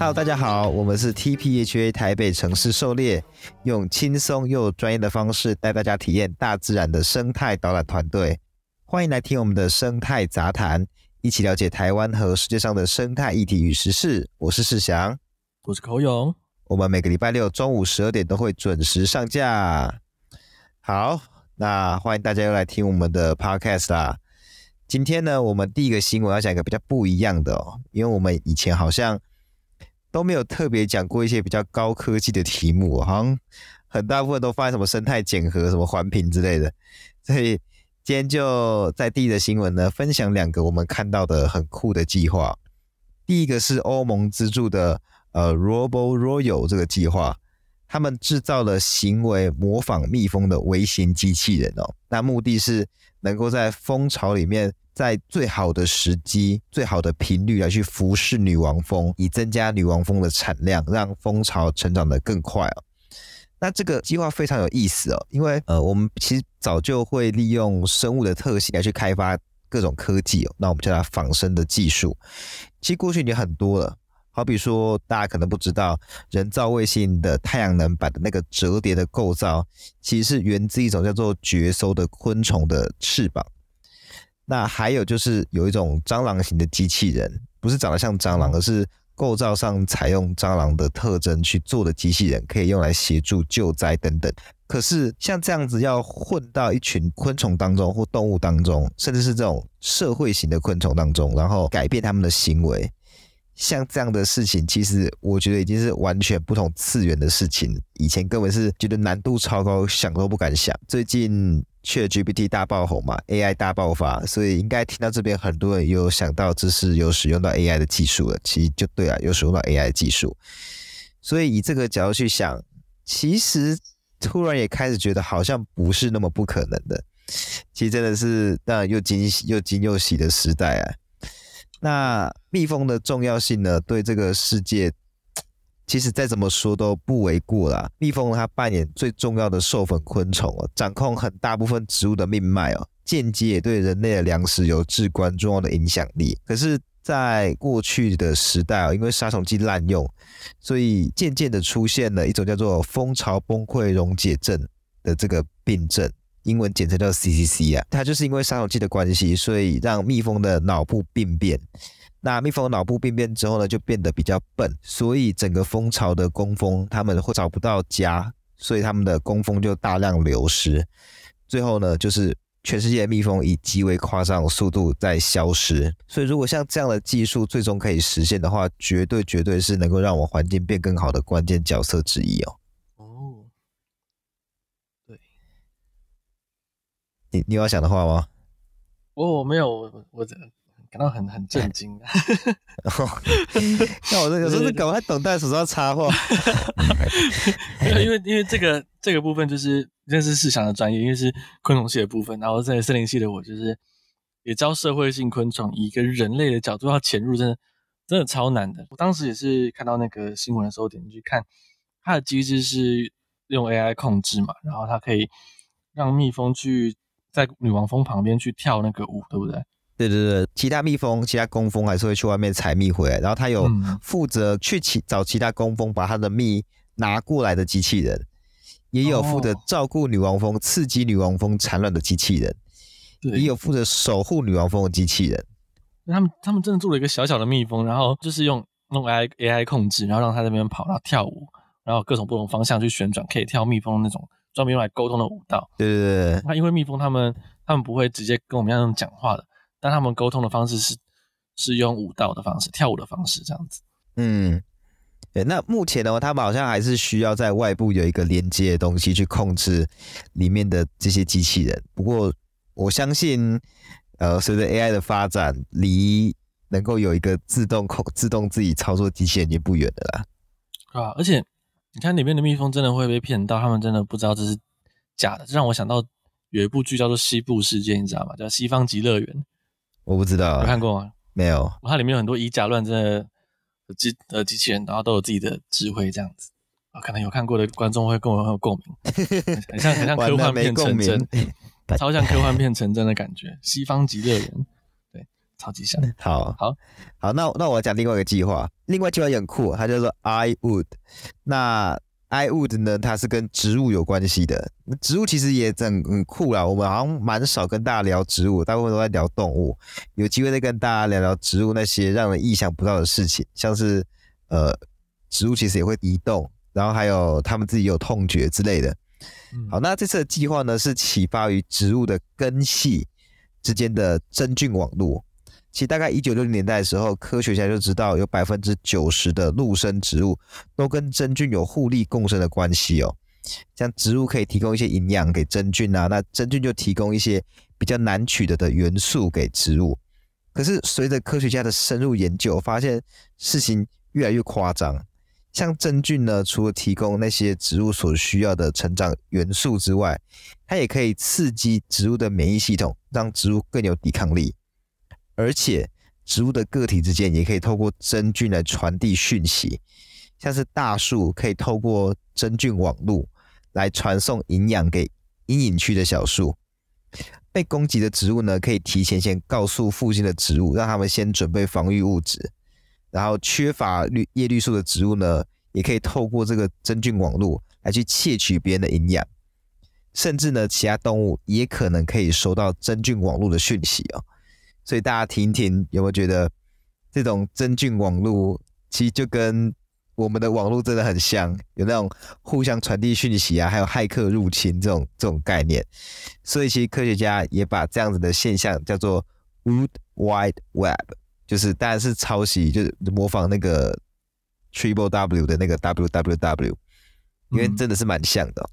Hello，大家好，我们是 TPHA 台北城市狩猎，用轻松又专业的方式带大家体验大自然的生态导览团队。欢迎来听我们的生态杂谈，一起了解台湾和世界上的生态议题与时事。我是世祥，我是口勇。我们每个礼拜六中午十二点都会准时上架。好，那欢迎大家又来听我们的 Podcast 啦。今天呢，我们第一个新闻要讲一个比较不一样的哦，因为我们以前好像都没有特别讲过一些比较高科技的题目，好像很大部分都放在什么生态检核、什么环评之类的。所以今天就在第一的新闻呢，分享两个我们看到的很酷的计划。第一个是欧盟资助的呃 Robo Royal 这个计划，他们制造了行为模仿蜜蜂的微型机器人哦，那目的是。能够在蜂巢里面，在最好的时机、最好的频率来去服侍女王蜂，以增加女王蜂的产量，让蜂巢成长得更快哦。那这个计划非常有意思哦，因为呃，我们其实早就会利用生物的特性来去开发各种科技哦。那我们叫它仿生的技术，其实过去已经很多了。好比说，大家可能不知道，人造卫星的太阳能板的那个折叠的构造，其实是源自一种叫做绝收的昆虫的翅膀。那还有就是有一种蟑螂型的机器人，不是长得像蟑螂，而是构造上采用蟑螂的特征去做的机器人，可以用来协助救灾等等。可是像这样子要混到一群昆虫当中或动物当中，甚至是这种社会型的昆虫当中，然后改变他们的行为。像这样的事情，其实我觉得已经是完全不同次元的事情。以前根本是觉得难度超高，想都不敢想。最近确，GPT 大爆红嘛，AI 大爆发，所以应该听到这边很多人有想到这是有使用到 AI 的技术了。其实就对啊，有使用到 AI 的技术。所以以这个角度去想，其实突然也开始觉得好像不是那么不可能的。其实真的是让人又惊又惊又喜的时代啊！那蜜蜂的重要性呢？对这个世界，其实再怎么说都不为过啦。蜜蜂它扮演最重要的授粉昆虫哦，掌控很大部分植物的命脉哦，间接也对人类的粮食有至关重要的影响力。可是，在过去的时代啊，因为杀虫剂滥用，所以渐渐的出现了一种叫做蜂巢崩溃溶解症的这个病症。英文简称叫 CCC 啊，它就是因为杀虫剂的关系，所以让蜜蜂的脑部病变。那蜜蜂脑部病变之后呢，就变得比较笨，所以整个蜂巢的工蜂他们会找不到家，所以他们的工蜂就大量流失。最后呢，就是全世界的蜜蜂以极为夸张的速度在消失。所以如果像这样的技术最终可以实现的话，绝对绝对是能够让我环境变更好的关键角色之一哦。哦，对你你有要想的话吗？我我没有，我我感到很很震惊。像我这个是搞不太懂，但手上插话。因为因为因为这个这个部分就是认识市场的专业，因为是昆虫系的部分。然后在森林系的我就是也教社会性昆虫，以一个人类的角度要潜入，真的真的超难的。我当时也是看到那个新闻的时候，点进去看，它的机制是用 AI 控制嘛，然后它可以让蜜蜂去。在女王蜂旁边去跳那个舞，对不对？对对对，其他蜜蜂、其他工蜂还是会去外面采蜜回来，然后他有负责去其找其他工蜂把他的蜜拿过来的机器人，也有负责照顾女王蜂、刺激女王蜂产卵的机器人，也有负责守护女王蜂的机器人。他们他们真的做了一个小小的蜜蜂，然后就是用用 AI AI 控制，然后让它在那边跑，然后跳舞，然后各种不同方向去旋转，可以跳蜜蜂的那种。专门用来沟通的舞蹈，对对对。那因为蜜蜂他们他们不会直接跟我们一样用讲话的，但他们沟通的方式是是用舞蹈的方式，跳舞的方式这样子。嗯，对。那目前的话，他们好像还是需要在外部有一个连接的东西去控制里面的这些机器人。不过我相信，呃，随着 AI 的发展，离能够有一个自动控、自动自己操作机器人已经不远了啦。啊，而且。你看里面的蜜蜂真的会被骗到，他们真的不知道这是假的，这让我想到有一部剧叫做《西部世界》，你知道吗？叫《西方极乐园》。我不知道，有看过吗？没有。它里面有很多以假乱真的机呃机器人，然后都有自己的智慧，这样子啊，可能有看过的观众会跟我很有共鸣，很像很像 科幻片成真，超像科幻片成真的感觉。《西方极乐园》对，超级像。好，好，好，那那我讲另外一个计划，另外计划也很酷，它叫做 I Would。那 I Would 呢，它是跟植物有关系的。植物其实也很很酷啦，我们好像蛮少跟大家聊植物，大部分都在聊动物。有机会再跟大家聊聊植物那些让人意想不到的事情，像是呃，植物其实也会移动，然后还有它们自己有痛觉之类的。好，那这次的计划呢，是启发于植物的根系之间的真菌网络。其实大概一九六零年代的时候，科学家就知道有百分之九十的陆生植物都跟真菌有互利共生的关系哦。像植物可以提供一些营养给真菌啊，那真菌就提供一些比较难取得的元素给植物。可是随着科学家的深入研究，发现事情越来越夸张。像真菌呢，除了提供那些植物所需要的成长元素之外，它也可以刺激植物的免疫系统，让植物更有抵抗力。而且，植物的个体之间也可以透过真菌来传递讯息，像是大树可以透过真菌网络来传送营养给阴影区的小树。被攻击的植物呢，可以提前先告诉附近的植物，让他们先准备防御物质。然后，缺乏绿叶绿素的植物呢，也可以透过这个真菌网络来去窃取别人的营养。甚至呢，其他动物也可能可以收到真菌网络的讯息哦。所以大家听一听，有没有觉得这种真菌网络其实就跟我们的网络真的很像，有那种互相传递讯息啊，还有骇客入侵这种这种概念。所以其实科学家也把这样子的现象叫做 Wood Wide Web，就是当然是抄袭，就是模仿那个 Triple W 的那个 WWW，因为真的是蛮像的。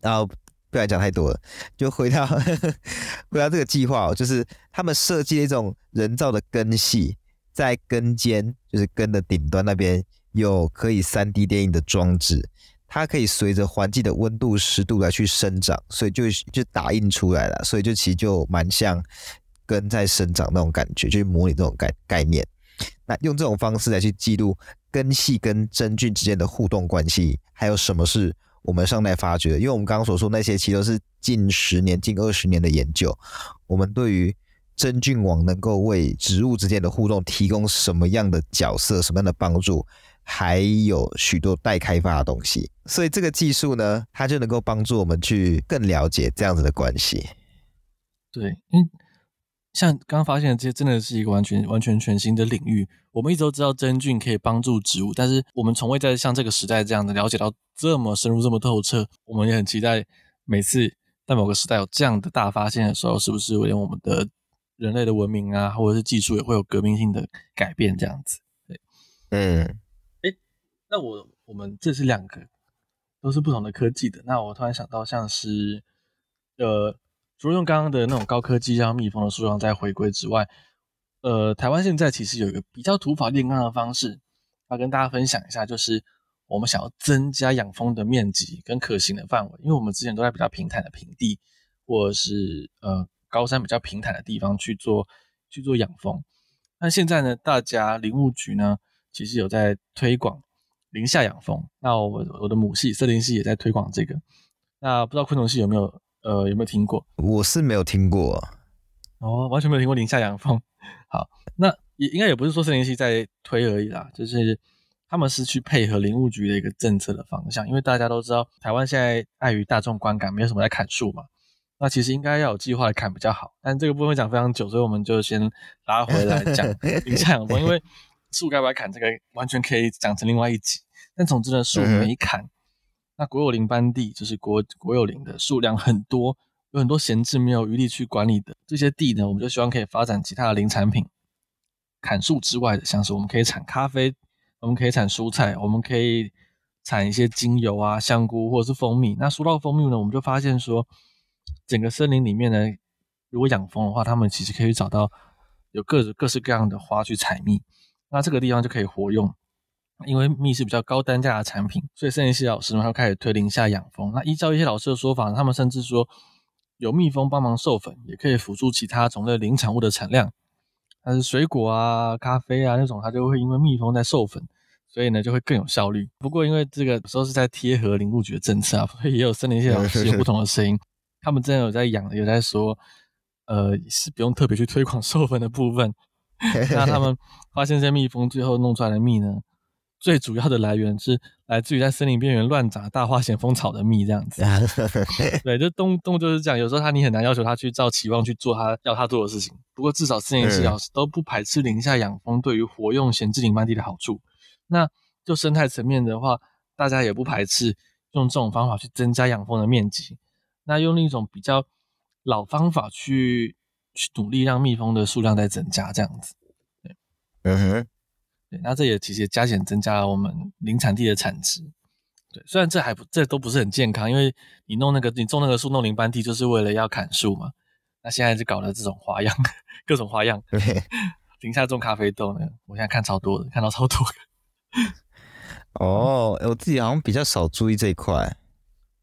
然后。不要讲太多了，就回到呵呵 回到这个计划哦，就是他们设计了一种人造的根系，在根尖，就是根的顶端那边有可以 3D 电影的装置，它可以随着环境的温度、湿度来去生长，所以就就打印出来了，所以就其实就蛮像根在生长那种感觉，就是模拟这种概概念。那用这种方式来去记录根系跟真菌之间的互动关系，还有什么是？我们尚待发掘，因为我们刚刚所说那些，其实都是近十年、近二十年的研究。我们对于真菌网能够为植物之间的互动提供什么样的角色、什么样的帮助，还有许多待开发的东西。所以这个技术呢，它就能够帮助我们去更了解这样子的关系。对，嗯。像刚刚发现的这些，真的是一个完全完全全新的领域。我们一直都知道真菌可以帮助植物，但是我们从未在像这个时代这样的了解到这么深入、这么透彻。我们也很期待每次在某个时代有这样的大发现的时候，是不是连我们的人类的文明啊，或者是技术也会有革命性的改变？这样子，对，嗯，哎，那我我们这是两个都是不同的科技的。那我突然想到，像是呃。除了用刚刚的那种高科技让蜜蜂的数量再回归之外，呃，台湾现在其实有一个比较土法炼钢的方式，要跟大家分享一下，就是我们想要增加养蜂的面积跟可行的范围，因为我们之前都在比较平坦的平地或者是呃高山比较平坦的地方去做去做养蜂。那现在呢，大家林务局呢其实有在推广林下养蜂，那我我的母系森林系也在推广这个，那不知道昆虫系有没有？呃，有没有听过？我是没有听过，哦，完全没有听过林下养蜂。好，那也应该也不是说森林系在推而已啦，就是他们是去配合林务局的一个政策的方向，因为大家都知道台湾现在碍于大众观感，没有什么在砍树嘛，那其实应该要有计划来砍比较好。但这个部分讲非常久，所以我们就先拉回来讲 林下养蜂，因为树该不该砍，这个完全可以讲成另外一集。但总之呢，树没砍。嗯那国有林班地就是国国有林的数量很多，有很多闲置没有余力去管理的这些地呢，我们就希望可以发展其他的林产品。砍树之外的，像是我们可以产咖啡，我们可以产蔬菜，我们可以产一些精油啊、香菇或者是蜂蜜。那说到蜂蜜呢，我们就发现说，整个森林里面呢，如果养蜂的话，他们其实可以找到有各各式各样的花去采蜜，那这个地方就可以活用。因为蜜是比较高单价的产品，所以森林系老师们开始推零下养蜂。那依照一些老师的说法，他们甚至说有蜜蜂帮忙授粉，也可以辅助其他种类林产物的产量。但是水果啊、咖啡啊那种，它就会因为蜜蜂在授粉，所以呢就会更有效率。不过因为这个有时候是在贴合林务局的政策啊，所以也有森林系老师有不同的声音。他们真的有在养，有在说，呃是不用特别去推广 授粉的部分。那他们发现这些蜜蜂最后弄出来的蜜呢，最主要的来源是来自于在森林边缘乱长大花咸丰草的蜜，这样子。对，就动动物就是这样，有时候它你很难要求它去照期望去做它要它做的事情。不过至少森林系老师都不排斥林下养蜂对于活用闲置林班地的好处。那就生态层面的话，大家也不排斥用这种方法去增加养蜂的面积。那用另一种比较老方法去去努力让蜜蜂的数量在增加，这样子。嗯哼，对，那这也其实也加减增加了我们林产地的产值。对，虽然这还不这都不是很健康，因为你弄那个你种那个树弄林班地，就是为了要砍树嘛。那现在就搞了这种花样，各种花样。对，林下种咖啡豆呢，我现在看超多的，看到超多的。哦，我自己好像比较少注意这一块。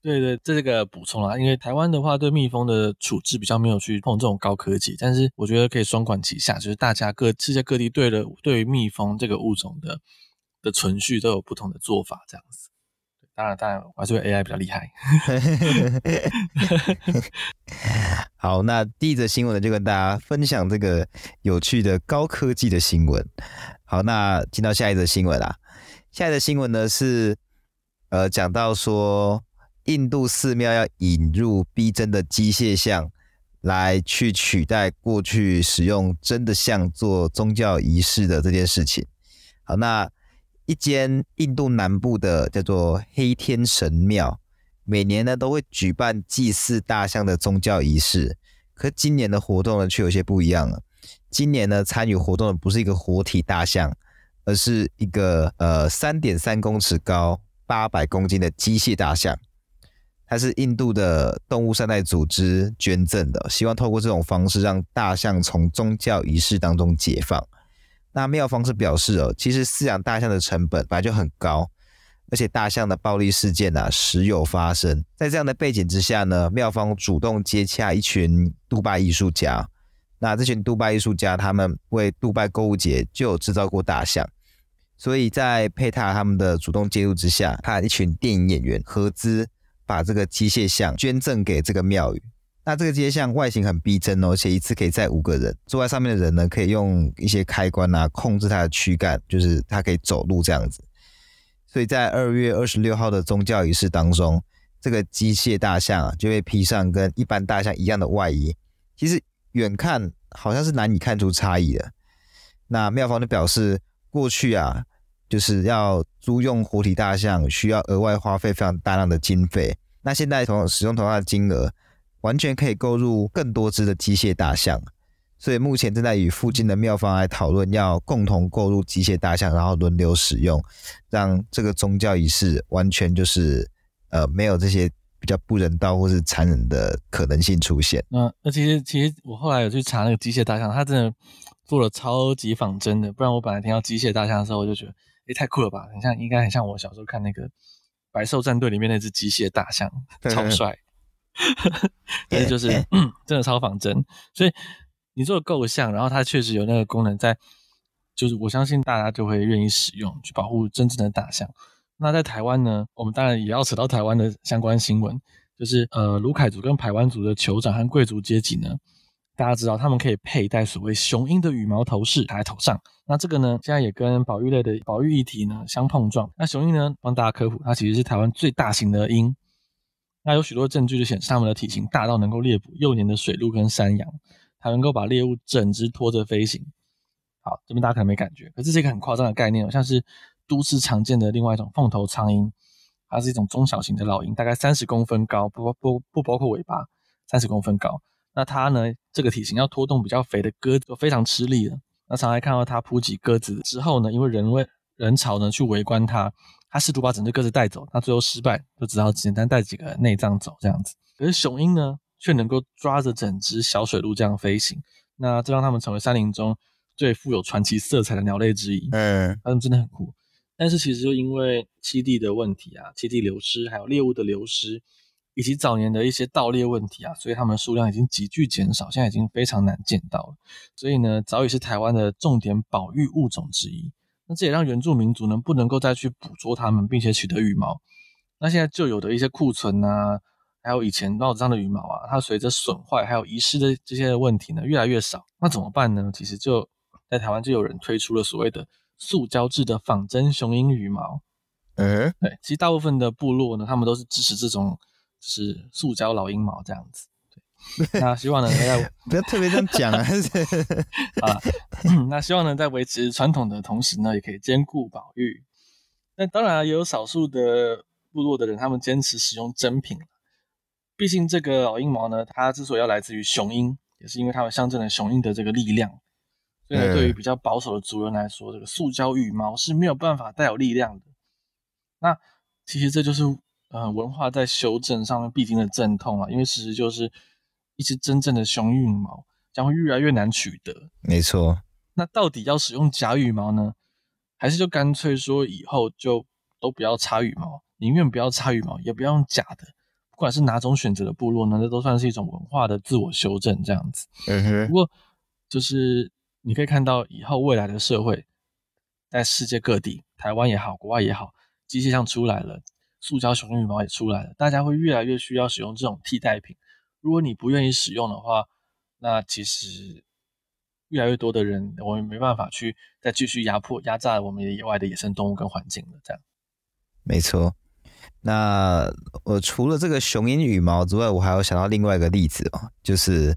对对，这是个补充啦。因为台湾的话，对蜜蜂的处置比较没有去碰这种高科技，但是我觉得可以双管齐下，就是大家各世界各地对了对于蜜蜂这个物种的的存续都有不同的做法，这样子。当然，当然，我还是 AI 比较厉害。好，那第一则新闻呢，就跟大家分享这个有趣的高科技的新闻。好，那进到下一则新闻啦。下一则新闻呢是，呃，讲到说。印度寺庙要引入逼真的机械像，来去取代过去使用真的像做宗教仪式的这件事情。好，那一间印度南部的叫做黑天神庙，每年呢都会举办祭祀大象的宗教仪式。可今年的活动呢却有些不一样了。今年呢参与活动的不是一个活体大象，而是一个呃三点三公尺高、八百公斤的机械大象。它是印度的动物善待组织捐赠的，希望透过这种方式让大象从宗教仪式当中解放。那妙方是表示哦，其实饲养大象的成本本来就很高，而且大象的暴力事件啊时有发生。在这样的背景之下呢，妙方主动接洽一群杜拜艺术家。那这群杜拜艺术家他们为杜拜购物节就有制造过大象，所以在佩塔他们的主动介入之下，他一群电影演员合资。把这个机械像捐赠给这个庙宇，那这个机械像外形很逼真哦，而且一次可以载五个人，坐在上面的人呢，可以用一些开关啊控制它的躯干，就是它可以走路这样子。所以在二月二十六号的宗教仪式当中，这个机械大象啊就会披上跟一般大象一样的外衣，其实远看好像是难以看出差异的。那庙方就表示，过去啊。就是要租用活体大象，需要额外花费非常大量的经费。那现在同使用同样的金额，完全可以购入更多只的机械大象。所以目前正在与附近的庙方来讨论，要共同购入机械大象，然后轮流使用，让这个宗教仪式完全就是呃没有这些比较不人道或是残忍的可能性出现。那那其实其实我后来有去查那个机械大象，它真的做了超级仿真的，不然我本来听到机械大象的时候，我就觉得。也太酷了吧！很像，应该很像我小时候看那个《百兽战队》里面那只机械大象，超帅。但是就是 真的超仿真，所以你做的够像，然后它确实有那个功能在，就是我相信大家就会愿意使用，去保护真正的大象。那在台湾呢，我们当然也要扯到台湾的相关新闻，就是呃，卢凯族跟排湾族的酋长和贵族阶级呢。大家知道，他们可以佩戴所谓雄鹰的羽毛头饰戴在头上。那这个呢，现在也跟保育类的保育议题呢相碰撞。那雄鹰呢，帮大家科普，它其实是台湾最大型的鹰。那有许多证据就显示，它们的体型大到能够猎捕幼年的水鹿跟山羊，还能够把猎物整只拖着飞行。好，这边大家可能没感觉，可这是一个很夸张的概念，像是都市常见的另外一种凤头苍鹰，它是一种中小型的老鹰，大概三十公分高，不不不包括尾巴，三十公分高。那它呢，这个体型要拖动比较肥的鸽子就非常吃力了。那常来看到它扑击鸽子之后呢，因为人为人潮呢去围观它，它试图把整只鸽子带走，那最后失败，就只好简单带几个内脏走这样子。可是雄鹰呢，却能够抓着整只小水鹿这样飞行，那这让它们成为山林中最富有传奇色彩的鸟类之一。嗯，它们真的很酷。但是其实就因为栖地的问题啊，栖地流失，还有猎物的流失。以及早年的一些盗猎问题啊，所以它们数量已经急剧减少，现在已经非常难见到了。所以呢，早已是台湾的重点保育物种之一。那这也让原住民族呢不能够再去捕捉它们，并且取得羽毛。那现在旧有的一些库存啊，还有以前帽子上的羽毛啊，它随着损坏还有遗失的这些问题呢，越来越少。那怎么办呢？其实就在台湾就有人推出了所谓的塑胶制的仿真雄鹰羽毛。嗯，对，其实大部分的部落呢，他们都是支持这种就是塑胶老鹰毛这样子。对，那希望呢，不要特别这样讲啊。啊，那希望呢，在维持传统的同时呢，也可以兼顾保育。那当然也有少数的部落的人，他们坚持使用真品。毕竟这个老鹰毛呢，它之所以要来自于雄鹰，也是因为它们象征了雄鹰的这个力量。所以呢，对于比较保守的族人来说，这个塑胶羽毛是没有办法带有力量的。那其实这就是呃文化在修正上面必经的阵痛啊，因为事实就是一只真正的雄鹰羽毛将会越来越难取得。没错。那到底要使用假羽毛呢？还是就干脆说以后就都不要插羽毛，宁愿不要插羽毛，也不要用假的。不管是哪种选择的部落呢，这都算是一种文化的自我修正，这样子。嗯哼。不过就是你可以看到以后未来的社会，在世界各地，台湾也好，国外也好，机械上出来了，塑胶雄鹰羽毛也出来了，大家会越来越需要使用这种替代品。如果你不愿意使用的话，那其实。越来越多的人，我们没办法去再继续压迫、压榨我们野外的野生动物跟环境了。这样，没错。那我除了这个雄鹰羽毛之外，我还有想到另外一个例子哦，就是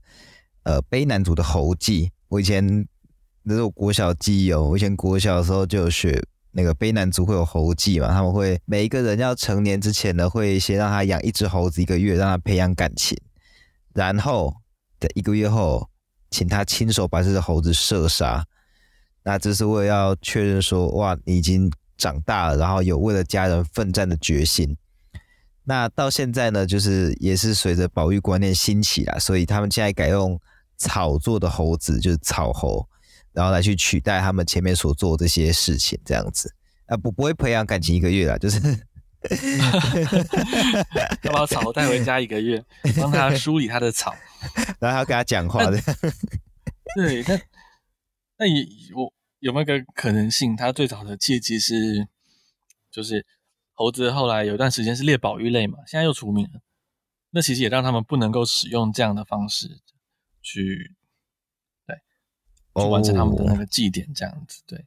呃卑南族的猴祭。我以前那是我国小记忆哦，我以前国小的时候就有学那个卑南族会有猴祭嘛，他们会每一个人要成年之前呢，会先让他养一只猴子一个月，让他培养感情，然后在一个月后。请他亲手把这只猴子射杀，那这是为了要确认说，哇，你已经长大了，然后有为了家人奋战的决心。那到现在呢，就是也是随着保育观念兴起啦，所以他们现在改用草做的猴子，就是草猴，然后来去取代他们前面所做这些事情，这样子啊，不不会培养感情一个月啦，就是 要把草带回家一个月，帮他 梳理他的草。然后还要跟他讲话的，对，那那也我有没有个可能性？他最早的契机是，就是猴子后来有一段时间是列保育类嘛，现在又除名了，那其实也让他们不能够使用这样的方式去，对，去完成他们的那个祭典，这样子，对，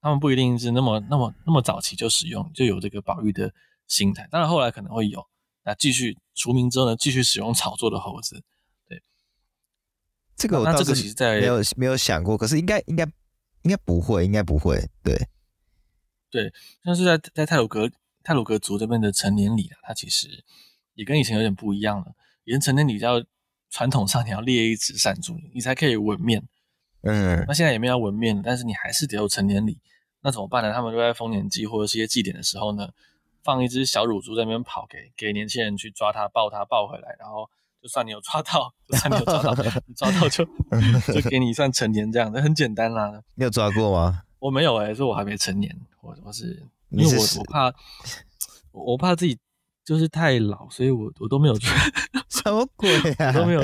他们不一定是那么那么那么早期就使用，就有这个保育的心态。当然后来可能会有，那继续除名之后呢，继续使用炒作的猴子。对这个我倒是没有没有想过，可是应该应该应该不会，应该不会，对对，像是在在泰鲁格泰鲁格族这边的成年礼啊，它其实也跟以前有点不一样了。以前成年礼要传统上你要列一支闪珠，你才可以稳面，嗯，那现在也没有纹面，但是你还是得有成年礼，那怎么办呢？他们就在丰年祭或者是一些祭典的时候呢，放一只小乳猪在那边跑，给给年轻人去抓它，抱它抱回来，然后。就算你有抓到，就算你有抓到，你抓到就就给你算成年这样的，很简单啦。你有抓过吗？我没有哎、欸，说我还没成年，我我是因为我我怕我怕自己就是太老，所以我我都没有抓。什么鬼啊？都没有。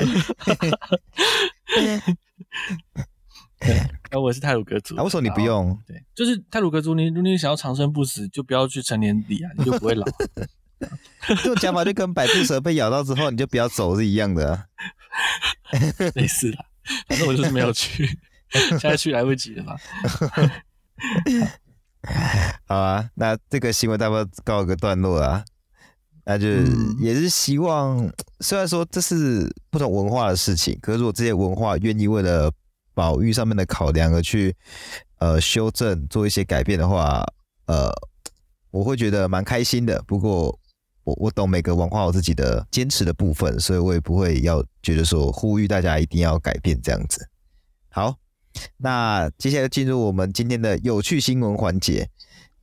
那 我是泰鲁格族，为什么你不用？对，就是泰鲁格族，你如果你想要长生不死，就不要去成年礼啊，你就不会老。这种讲法就跟百步蛇被咬到之后你就不要走是一样的、啊，类似的。反正我就是没有去，现在去来不及了吧？好啊，那这个新闻大概告一个段落啊。那就也是希望，嗯、虽然说这是不同文化的事情，可是如果这些文化愿意为了保育上面的考量而去呃修正做一些改变的话，呃，我会觉得蛮开心的。不过。我我懂每个文化有自己的坚持的部分，所以我也不会要觉得说呼吁大家一定要改变这样子。好，那接下来进入我们今天的有趣新闻环节。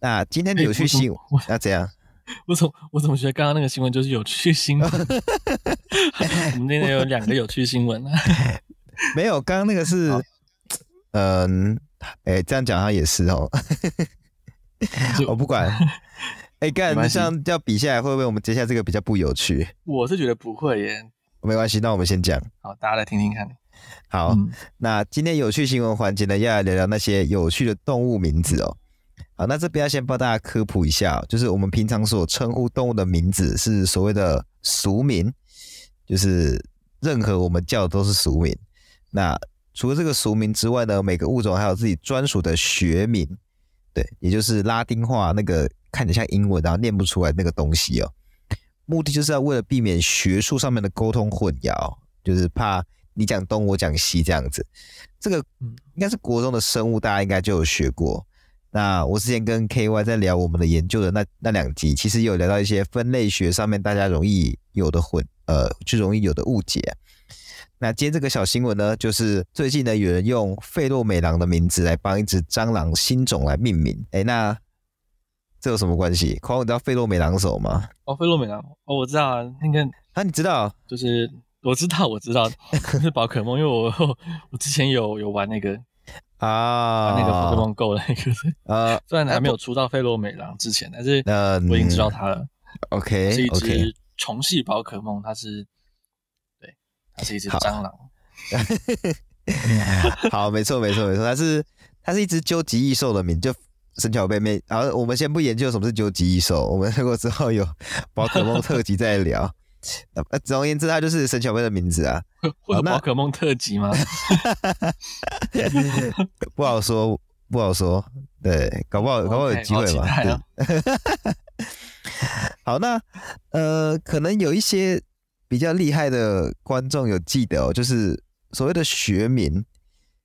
那今天的有趣新闻，那、怎样？我怎么我怎么觉得刚刚那个新闻就是有趣新闻？我们今天有两个有趣新闻啊。没有，刚刚那个是，嗯，哎、欸，这样讲他也是哦。我不管。哎，干，那这样要比下来，会不会我们接下来这个比较不有趣？我是觉得不会耶。没关系，那我们先讲。好，大家来听听看。好，嗯、那今天有趣新闻环节呢，要来聊聊那些有趣的动物名字哦。好，那这边要先帮大家科普一下，就是我们平常所称呼动物的名字是所谓的俗名，就是任何我们叫的都是俗名。那除了这个俗名之外呢，每个物种还有自己专属的学名，对，也就是拉丁化那个看起来像英文然后念不出来那个东西哦。目的就是要为了避免学术上面的沟通混淆，就是怕你讲东我讲西这样子。这个应该是国中的生物，大家应该就有学过。那我之前跟 KY 在聊我们的研究的那那两集，其实有聊到一些分类学上面大家容易有的混，呃，就容易有的误解。那今天这个小新闻呢，就是最近呢，有人用费洛美狼的名字来帮一只蟑螂新种来命名。哎，那这有什么关系？况你知道费洛美狼手吗？哦，费洛美狼，哦，我知道啊。那个啊，你知道？就是我知道，我知道，是宝可梦，因为我 我之前有有玩那个啊，那个 Pokemon Go 的那个啊，虽然还没有出到费洛美狼之前，但是我已经知道它了。OK，是一只虫系宝可梦，它是。它是一只蟑螂。好，好，没错，没错，没错，它是它是一只究极异兽的名，就神奇宝贝妹。然后我们先不研究什么是究极异兽，我们如果之后有宝可梦特辑再聊。呃，总而言之，它就是神奇宝贝的名字啊。会有宝可梦特辑吗？不好说，不好说。对，搞不好，搞不好有机会吧。啊、好，那呃，可能有一些。比较厉害的观众有记得哦，就是所谓的学名，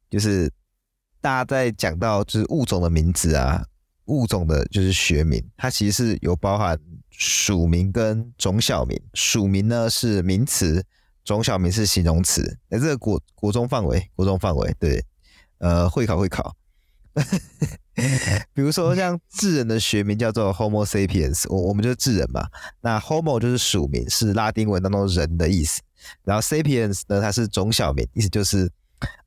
就是大家在讲到就是物种的名字啊，物种的就是学名，它其实是有包含属名跟种小名。属名呢是名词，种小名是形容词。哎，这个国国中范围，国中范围，对，呃，会考会考。比如说，像智人的学名叫做 Homo sapiens，我我们就是智人嘛。那 Homo 就是属名，是拉丁文当中人的意思。然后 sapiens 呢，它是种小名，意思就是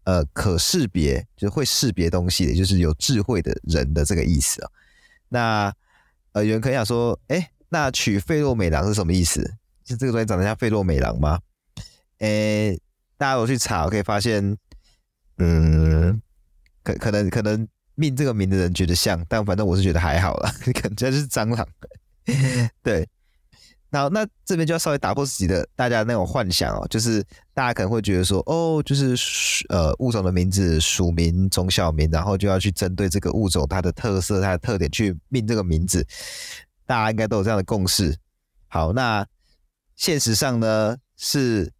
呃可识别，就是会识别东西的，就是有智慧的人的这个意思啊。那呃，有人可想说，哎，那取费洛美狼是什么意思？就这个东西长得像费洛美狼吗？哎，大家有去查，我可以发现，嗯，可可能可能。命这个名的人觉得像，但反正我是觉得还好啦，感觉就是蟑螂。对，然后那这边就要稍微打破自己的大家那种幻想哦，就是大家可能会觉得说，哦，就是呃物种的名字属名、种小名，然后就要去针对这个物种它的特色、它的特点去命这个名字，大家应该都有这样的共识。好，那现实上呢，是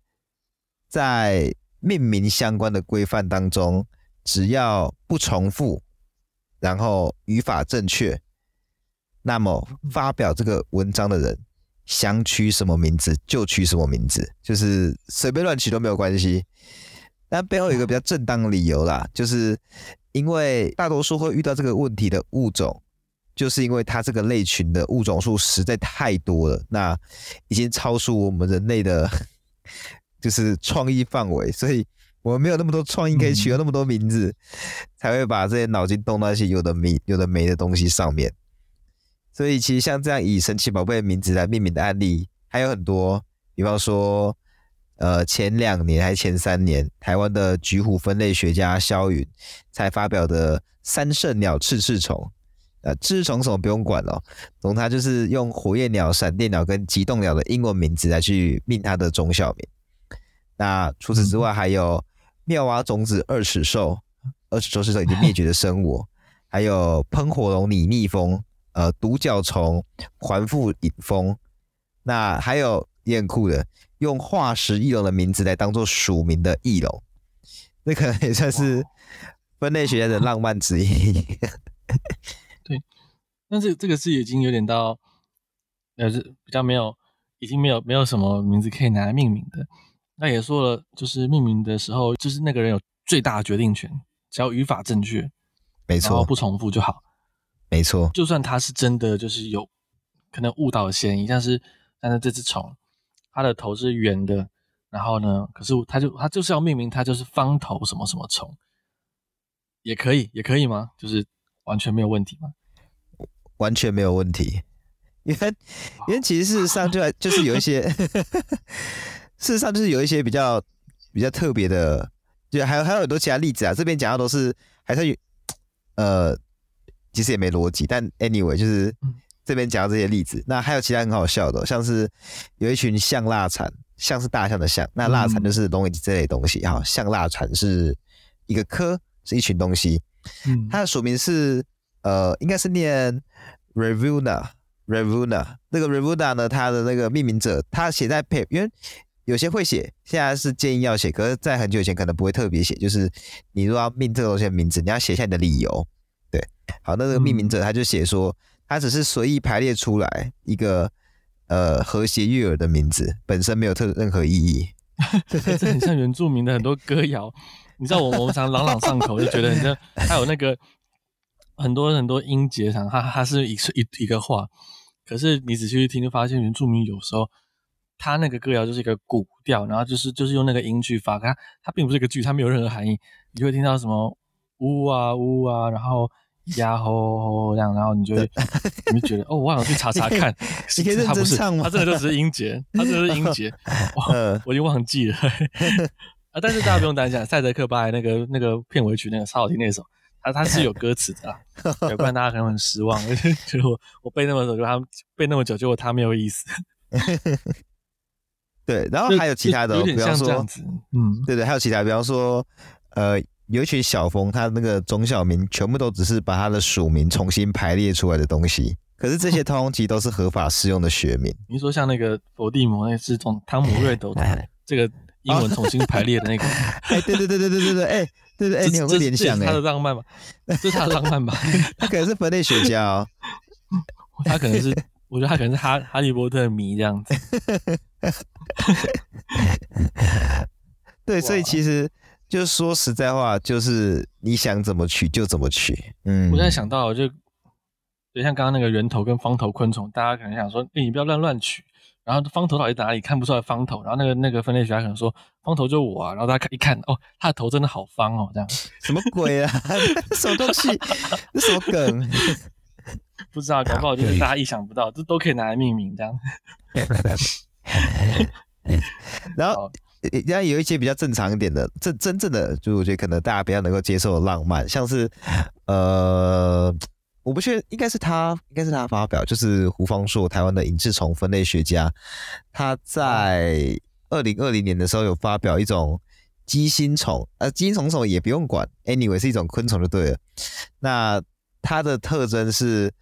在命名相关的规范当中，只要不重复。然后语法正确，那么发表这个文章的人想取什么名字就取什么名字，就是随便乱取都没有关系。但背后有一个比较正当的理由啦，就是因为大多数会遇到这个问题的物种，就是因为它这个类群的物种数实在太多了，那已经超出我们人类的，就是创意范围，所以。我们没有那么多创意可以取了那么多名字，嗯、才会把这些脑筋动到一些有的没、有的没的东西上面。所以其实像这样以神奇宝贝的名字来命名的案例还有很多，比方说，呃，前两年还是前三年，台湾的菊虎分类学家萧云才发表的三圣鸟赤翅虫，呃，赤翅虫什么不用管了，总之他就是用火焰鸟、闪电鸟跟极冻鸟的英文名字来去命它的种小名。那除此之外还有。妙蛙种子二齿兽，二齿兽是种已经灭绝的生物，还有喷火龙拟蜜蜂，呃，独角虫环腹隐蜂，那还有也很酷的，用化石翼龙的名字来当做署名的翼龙，那可能也算是分类学家的浪漫之一。对，但是这个是已经有点到，呃，是比较没有，已经没有没有什么名字可以拿来命名的。那也说了，就是命名的时候，就是那个人有最大的决定权，只要语法正确，没错，不重复就好，没错。就算他是真的，就是有可能误导的嫌疑，但是但是这只虫，它的头是圆的，然后呢，可是它就它就是要命名，它就是方头什么什么虫，也可以，也可以吗？就是完全没有问题吗？完全没有问题，因为因为其实事实上就 就是有一些。事实上，就是有一些比较比较特别的，就还有还有很多其他例子啊。这边讲到都是还是有呃，其实也没逻辑。但 anyway，就是这边讲到这些例子。那还有其他很好笑的，像是有一群象蜡蝉，象是大象的象，那蜡蝉就是龙尾这类东西。哈、嗯，象蜡蝉是一个科，是一群东西。嗯，它的署名是呃，应该是念 Revuna。Revuna。那个 Revuna 呢，它的那个命名者，他写在配，因为有些会写，现在是建议要写，可是，在很久以前可能不会特别写，就是你如果要命这个东西的名字，你要写下你的理由。对，好，那这个命名者他就写说，他只是随意排列出来一个。呃，和谐悦耳的名字本身没有特任何意义，这很像原住民的很多歌谣。你知道我我们常朗朗上口，就觉得很像，还有那个很多很多音节上，它它是一一一个话。可是你仔细去听，就发现原住民有时候他那个歌谣就是一个古调，然后就是就是用那个音去发，它它并不是一个句，它没有任何含义。你就会听到什么呜啊呜啊，然后。呀吼吼这样，然后你就会你就觉得哦，我好像去查查看，你可以认真唱吗？他真的就只是音节，他真的是音节，哇，我已经忘记了 啊！但是大家不用担心，赛德克巴莱那个那个片尾曲那个超好听那首，它它是有歌词的啦，要不然大家可能很失望。就我我背那么久，就他背那么久，结果他没有意思。对，然后还有其他的，比方说，嗯，对对，还有其他，比方说，呃。有一群小峰，他那个中小名全部都只是把他的署名重新排列出来的东西。可是这些 通通其实都是合法适用的学名。你说像那个佛地魔，那是从汤姆瑞斗这个英文重新排列的那个？哎，对对对对对对对，哎，对对哎，你有个联想哎，他的浪漫吧？这是他的浪漫吧？他可能是分类学家哦，他可能是，我觉得他可能是哈哈利波特迷这样子。对，所以其实。就是说实在话，就是你想怎么取就怎么取。嗯，我现在想到就，就像刚刚那个圆头跟方头昆虫，大家可能想说，哎、欸，你不要乱乱取。然后方头到底在哪里？看不出来方头。然后那个那个分类学家可能说，方头就我啊。然后大家看一看，哦，他的头真的好方哦，这样。什么鬼啊？什么东西？这什么梗？不知道，搞不好就是大家意想不到，这都可以拿来命名这样。然后。然后有一些比较正常一点的，真真正的，就我觉得可能大家比较能够接受的浪漫，像是，呃，我不确定，应该是他，应该是他发表，就是胡方硕，台湾的隐翅虫分类学家，他在二零二零年的时候有发表一种鸡心虫，呃，鸡心虫虫也不用管，anyway 是一种昆虫就对了。那它的特征是，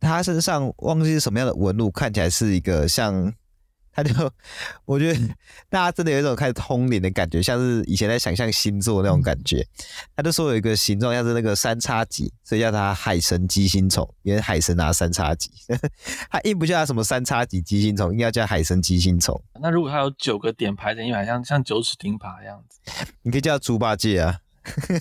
它身上忘记是什么样的纹路，看起来是一个像。他就，我觉得大家真的有一种开始通灵的感觉，像是以前在想象星座那种感觉。他就说有一个形状像是那个三叉戟，所以叫它海神鸡心虫，因为海神拿三叉戟。他硬不叫它什么三叉戟鸡心虫，硬要叫海神鸡心虫。那如果它有九个点排成一排，像像九齿钉耙这样子，你可以叫它猪八戒啊，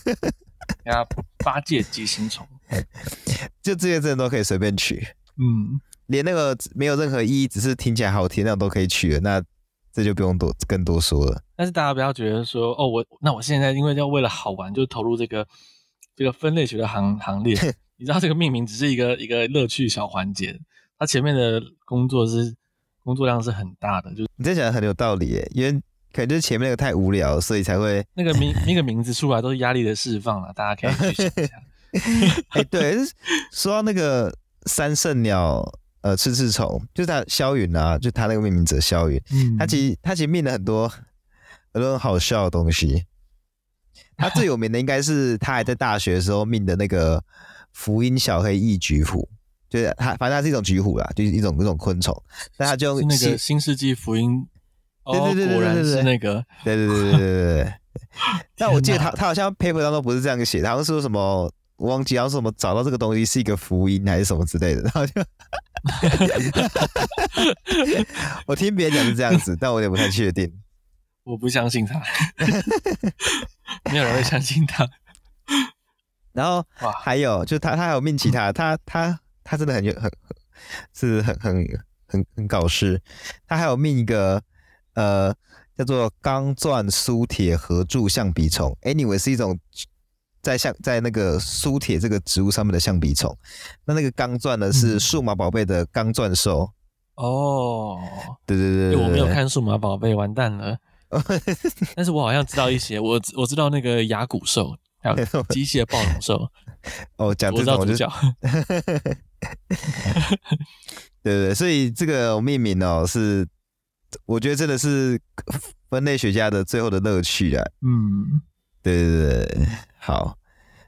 叫八戒鸡心虫，就这些字都可以随便取，嗯。连那个没有任何意义，只是听起来好听那种都可以取了，那这就不用多更多说了。但是大家不要觉得说，哦，我那我现在因为要为了好玩，就投入这个这个分类学的行行列。你知道这个命名只是一个一个乐趣小环节，它前面的工作是工作量是很大的。就你这讲的很有道理耶，因为可能就是前面那个太无聊，所以才会那个名那个名字出来都是压力的释放了，大家可以去想一下。哎、欸，对，说到那个三圣鸟。呃，赤翅虫就是他萧云啊，就他那个命名者萧云，嗯，他其实他其实命了很多很多很好笑的东西。他最有名的应该是他还在大学的时候命的那个福音小黑翼菊虎，就是他反正他是一种菊虎啦，就是一种一种昆虫。但他就用那个新世纪福音，对对对对对对，是那个，对对对对对对。但我记得他他好像 paper 当中不是这样写，他好像是说什么我忘记，好像是什么找到这个东西是一个福音还是什么之类的，然后就。我听别人讲是这样子，但我也不太确定。我不相信他，没有人会相信他。然后还有，就他，他还有命其他，他他他真的很很是很很很很搞事。他还有命一个呃叫做钢钻苏铁合柱橡皮虫，anyway 是一种。在像在那个苏铁这个植物上面的象鼻虫，那那个钢钻呢是数码宝贝的钢钻兽。哦，对对对，对，我没有看数码宝贝，完蛋了。但是我好像知道一些，我我知道那个牙骨兽，还有 机械暴龙兽。哦，讲这种我就对对对，所以这个命名哦是我觉得真的是分类学家的最后的乐趣啊。嗯，对对对，好，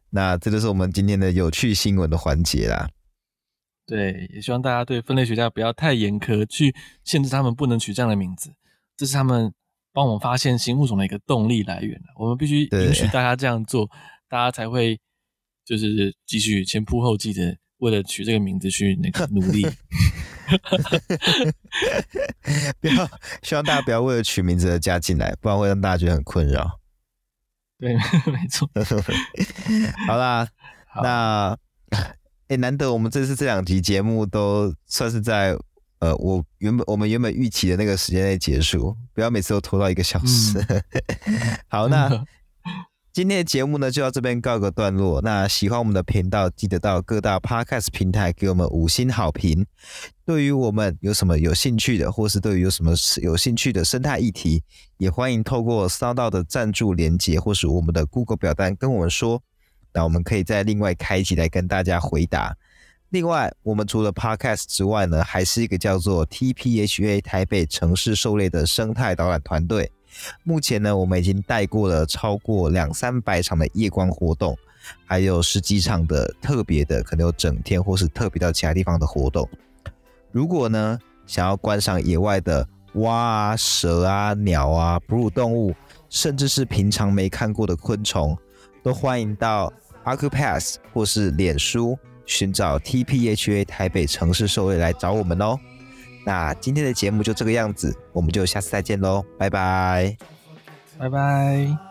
那这就是我们今天的有趣新闻的环节啦。对，也希望大家对分类学家不要太严苛，去限制他们不能取这样的名字，这是他们帮我们发现新物种的一个动力来源。我们必须允许大家这样做，大家才会就是继续前仆后继的为了取这个名字去那个努力。不要，希望大家不要为了取名字而加进来，不然会让大家觉得很困扰。对，没错。好啦，好那。哎、欸，难得我们这次这两集节目都算是在呃，我原本我们原本预期的那个时间内结束，不要每次都拖到一个小时。嗯、好，那今天的节目呢就到这边告个段落。那喜欢我们的频道，记得到各大 Podcast 平台给我们五星好评。对于我们有什么有兴趣的，或是对于有什么有兴趣的生态议题，也欢迎透过 SoundOn 的赞助连接，或是我们的 Google 表单跟我们说。那我们可以再另外开一集来跟大家回答。另外，我们除了 Podcast 之外呢，还是一个叫做 TPHA 台北城市狩猎的生态导览团队。目前呢，我们已经带过了超过两三百场的夜观活动，还有十几场的特别的，可能有整天或是特别到其他地方的活动。如果呢，想要观赏野外的蛙啊、蛇啊、鸟啊、哺乳动物，甚至是平常没看过的昆虫，都欢迎到。a c u p a s s 或是脸书寻找 TPHA 台北城市狩猎来找我们哦。那今天的节目就这个样子，我们就下次再见喽，拜拜，拜拜。